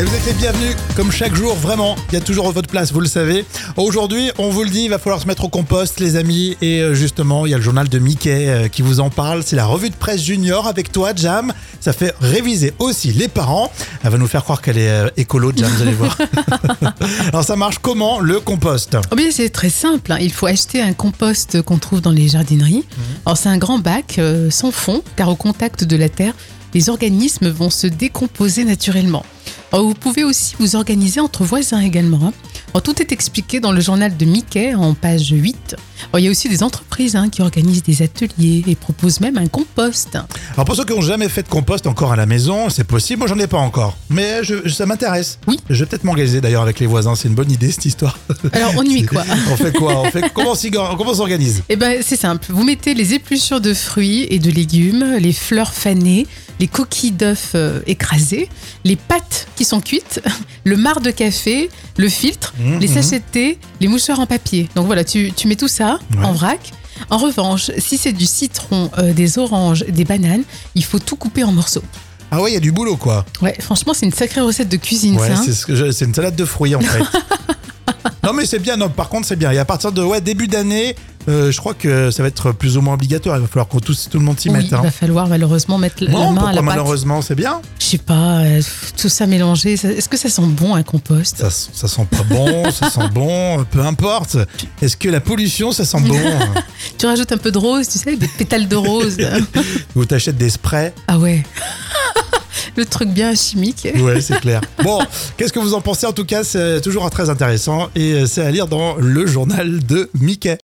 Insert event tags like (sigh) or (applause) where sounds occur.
Et vous êtes les bienvenus, comme chaque jour, vraiment. Il y a toujours votre place, vous le savez. Aujourd'hui, on vous le dit, il va falloir se mettre au compost, les amis. Et euh, justement, il y a le journal de Mickey euh, qui vous en parle. C'est la revue de presse junior avec toi, Jam. Ça fait réviser aussi les parents. Elle va nous faire croire qu'elle est euh, écolo, Jam, vous allez voir. (laughs) Alors, ça marche comment le compost? Oh bien, c'est très simple. hein. Il faut acheter un compost qu'on trouve dans les jardineries. Alors, c'est un grand bac sans fond, car au contact de la terre, les organismes vont se décomposer naturellement. Alors, vous pouvez aussi vous organiser entre voisins également. Alors, tout est expliqué dans le journal de Mickey en page 8. Alors, il y a aussi des entreprises hein, qui organisent des ateliers et proposent même un compost. Alors, pour ceux qui n'ont jamais fait de compost encore à la maison, c'est possible. Moi, j'en ai pas encore. Mais je- ça m'intéresse. Oui. Je vais peut-être m'engager d'ailleurs avec les voisins. C'est une bonne idée, cette histoire. Alors, on y met quoi? (laughs) On fait quoi? On fait, Comment on s'y- comment on s'organise? Eh ben, c'est simple. Vous mettez les épluchures de fruits et de légumes, les fleurs fanées, les coquilles d'œufs euh, écrasées, les pâtes qui sont cuites, (laughs) le marc de café, le filtre, Mhm. les sachets de thé, les mouchoirs en papier. Donc voilà, tu, tu mets tout ça Ouais. en vrac. En revanche, si c'est du citron, euh, des oranges, des bananes, il faut tout couper en morceaux. Ah ouais, il y a du boulot, quoi. Ouais, franchement, c'est une sacrée recette de cuisine, Ouais, ça. hein. c'est ce une salade de fruits en fait. (laughs) non mais c'est bien, non, par contre c'est bien. Et à partir de ouais, début d'année, euh, je crois que ça va être plus ou moins obligatoire. Il va falloir que tous, tout le monde s'y Oui, mette. il hein. va falloir malheureusement mettre la main à la pâte. malheureusement c'est bien sais pas, euh, tout ça mélangé. ça- Est-ce que ça sent bon un compost? Ça, ça sent pas bon, (laughs) ça sent bon, peu importe. Est-ce que la pollution ça sent bon? (laughs) Tu rajoutes un peu de rose, tu sais, des pétales de rose. (laughs) Ou t'achètes des sprays ah ouais. Le truc bien chimique. Ouais, c'est clair. Bon, qu'est-ce que vous en pensez? En tout cas, c'est toujours très intéressant et c'est à lire dans le journal de Mickey.